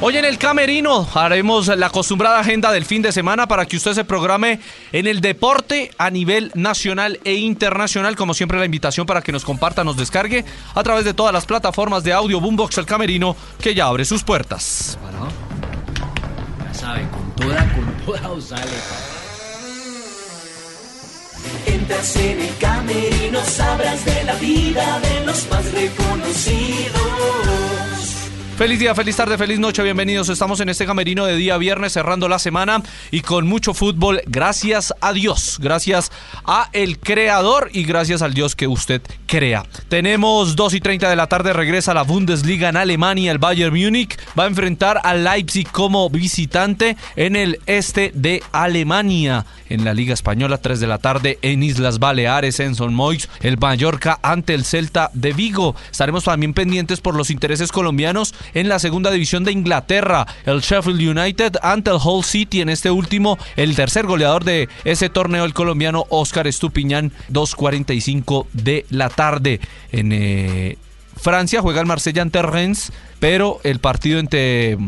Hoy en el Camerino haremos la acostumbrada agenda del fin de semana para que usted se programe en el deporte a nivel nacional e internacional. Como siempre, la invitación para que nos comparta, nos descargue a través de todas las plataformas de audio Boombox El Camerino que ya abre sus puertas. Ya sabe, con toda, con toda os sale. Entras en el camerino, sabrás de la vida de los más reconocidos. Feliz día, feliz tarde, feliz noche, bienvenidos. Estamos en este camerino de día viernes cerrando la semana y con mucho fútbol. Gracias a Dios, gracias a el creador y gracias al Dios que usted crea. Tenemos 2 y 30 de la tarde, regresa la Bundesliga en Alemania. El Bayern Múnich va a enfrentar al Leipzig como visitante en el este de Alemania. En la Liga Española, 3 de la tarde en Islas Baleares, en Son Moix, el Mallorca ante el Celta de Vigo. Estaremos también pendientes por los intereses colombianos en la segunda división de Inglaterra. El Sheffield United ante el Hull City en este último, el tercer goleador de ese torneo, el colombiano Oscar Estupiñán, 2.45 de la tarde. En eh, Francia juega el Marsella ante Rennes, pero el partido entre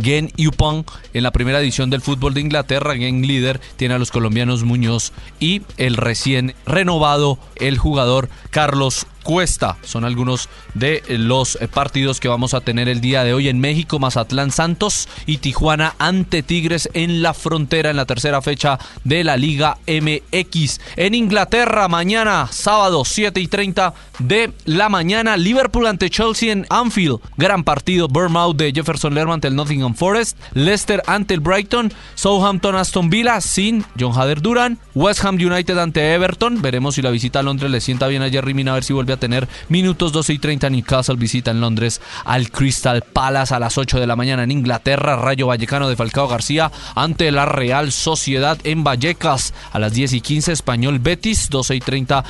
Gen Yupon en la primera edición del fútbol de Inglaterra. Gen líder tiene a los colombianos Muñoz y el recién renovado el jugador Carlos Cuesta. Son algunos de los eh, partidos que vamos a tener el día de hoy en México, Mazatlán Santos y Tijuana ante Tigres en la frontera en la tercera fecha de la Liga MX. En Inglaterra, mañana, sábado 7 y 30 de la mañana, Liverpool ante Chelsea en Anfield. Gran partido, Bournemouth de Jefferson Lerman ante el Nottingham Forest, Leicester ante el Brighton, Southampton Aston Villa sin John Hader Duran, West Ham United ante Everton. Veremos si la visita a Londres le sienta bien a Jerry Mina a ver si vuelve a tener minutos 12 y 30. Newcastle visita en Londres al Crystal Palace a las 8 de la mañana en Inglaterra. Rayo Vallecano de Falcao García ante la Real Sociedad en Vallecas a las 10 y 15. Español Betis, 12 y 30.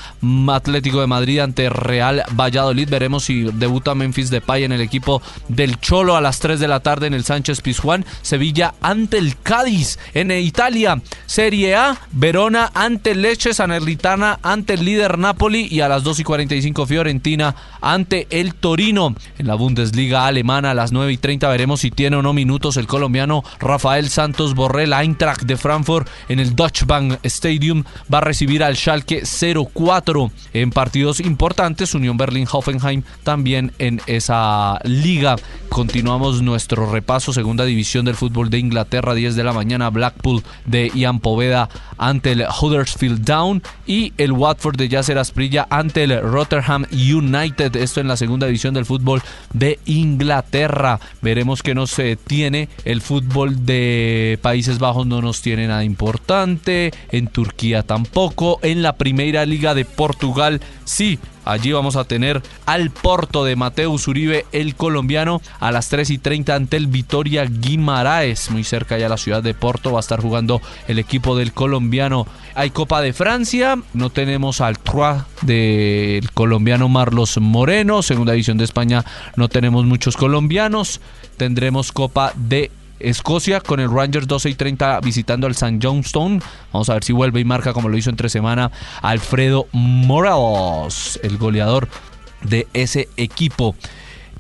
Atlético de Madrid ante Real Valladolid. Veremos si debuta Memphis Depay en el equipo del Cholo a las 3 de la tarde en el Sánchez Pizjuán. Sevilla ante el Cádiz en Italia. Serie A, Verona ante Leche, Sanernitana ante el líder Napoli y a las 2 y 45 Fiorentina ante el Torino. En la Bundesliga alemana a las 9 y 30 veremos si tiene o no minutos el colombiano Rafael Santos Borrell. Eintracht de Frankfurt en el Deutsche Bank Stadium va a recibir al Schalke 04 en partidos importantes. Unión Berlín-Hoffenheim también en esa liga. Continuamos nuestro repaso. Segunda división del fútbol de Inglaterra, 10 de la mañana. Blackpool de Ian Poveda ante el Huddersfield Down y el Watford de Yasser Asprilla ante el Rotterdam United. Esto en la segunda división del fútbol de Inglaterra. Veremos que nos eh, tiene el fútbol de Países Bajos, no nos tiene nada importante. En Turquía tampoco. En la primera liga de Portugal, sí. Allí vamos a tener al Porto de Mateus Uribe, el colombiano, a las 3 y 30 ante el Vitoria Guimaraes, muy cerca ya la ciudad de Porto. Va a estar jugando el equipo del colombiano. Hay Copa de Francia, no tenemos al Trois del colombiano Marlos Moreno. Segunda división de España, no tenemos muchos colombianos. Tendremos Copa de Escocia con el Rangers 12 y 30 visitando al St. Johnstone. Vamos a ver si vuelve y marca como lo hizo entre semana Alfredo Morelos, el goleador de ese equipo.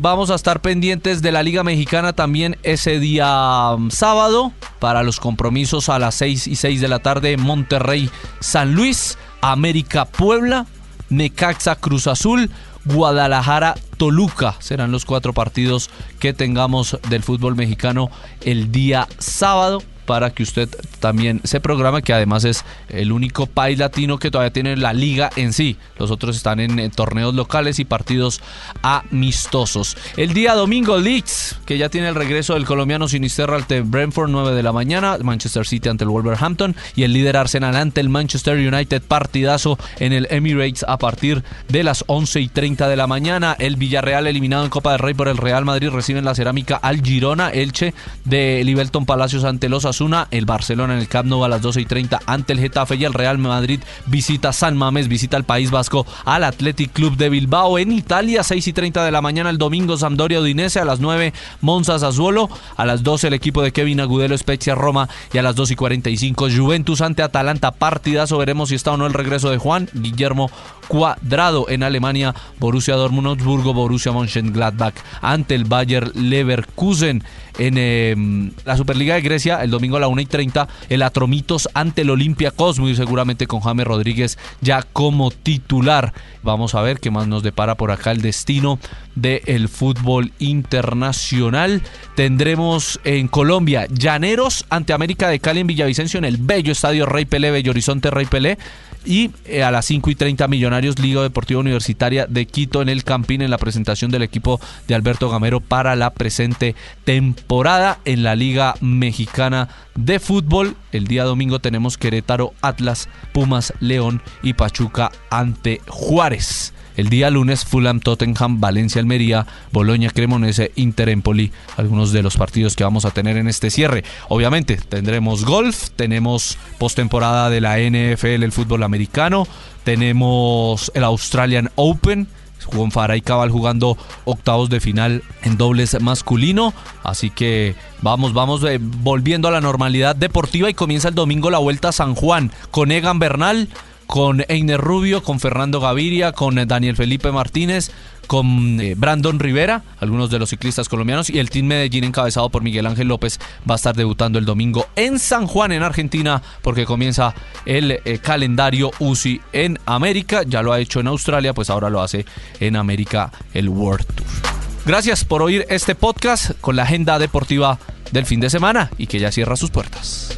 Vamos a estar pendientes de la Liga Mexicana también ese día um, sábado para los compromisos a las 6 y 6 de la tarde Monterrey San Luis, América Puebla, Necaxa Cruz Azul, Guadalajara Toluca. Serán los cuatro partidos que tengamos del fútbol mexicano el día sábado para que usted también se programe, que además es el único país latino que todavía tiene la liga en sí. Los otros están en, en torneos locales y partidos amistosos. El día domingo, Leeds, que ya tiene el regreso del colombiano Sinisterra ante Brentford, 9 de la mañana. Manchester City ante el Wolverhampton y el líder Arsenal ante el Manchester United. Partidazo en el Emirates a partir de las 11 y 30 de la mañana. El Villarreal eliminado en Copa del Rey por el Real Madrid reciben la cerámica al Girona. Elche de Livelton Palacios ante los Osasuna, el Barcelona en el Camp Nou a las 12 y 30 ante el Getafe y el Real Madrid visita San Mamés, visita el País Vasco al Athletic Club de Bilbao en Italia, 6 y 30 de la mañana el domingo Sampdoria Udinese, a las 9 Monza Sassuolo, a las 12 el equipo de Kevin Agudelo Spezia Roma y a las 2 y 45 Juventus ante Atalanta, partidazo, veremos si está o no el regreso de Juan Guillermo Cuadrado en Alemania, Borussia Dortmund, Augsburgo, Borussia Mönchengladbach ante el Bayer Leverkusen en em, la Superliga de Grecia el domingo a la 1 y 30 el Atromitos ante el Olympiacos muy seguramente con James Rodríguez ya como titular. Vamos a ver qué más nos depara por acá el destino del fútbol internacional. Tendremos en Colombia Llaneros ante América de Cali en Villavicencio en el bello estadio Rey Pelé Bello Horizonte Rey Pelé y eh, a las 5 y 30 Millonarios Liga Deportiva Universitaria de Quito en el Campín en la presentación del equipo de Alberto Gamero para la presente temporada en la Liga Mexicana de Fútbol. El día domingo tenemos Querétaro, Atlas, Pumas, León y Pachuca ante Juárez. El día lunes, Fulham, Tottenham, Valencia, Almería, Boloña, Cremonese, Inter, Empoli, algunos de los partidos que vamos a tener en este cierre. Obviamente, tendremos golf, tenemos postemporada de la NFL, el fútbol americano, tenemos el Australian Open, Juan Faray Cabal jugando octavos de final en dobles masculino. Así que vamos, vamos eh, volviendo a la normalidad deportiva y comienza el domingo la vuelta a San Juan con Egan Bernal, con Einer Rubio, con Fernando Gaviria, con Daniel Felipe Martínez, con eh, Brandon Rivera, algunos de los ciclistas colombianos, y el Team Medellín encabezado por Miguel Ángel López va a estar debutando el domingo en San Juan, en Argentina, porque comienza el eh, calendario UCI en América. Ya lo ha hecho en Australia, pues ahora lo hace en América el World Tour. Gracias por oír este podcast con la agenda deportiva del fin de semana y que ya cierra sus puertas.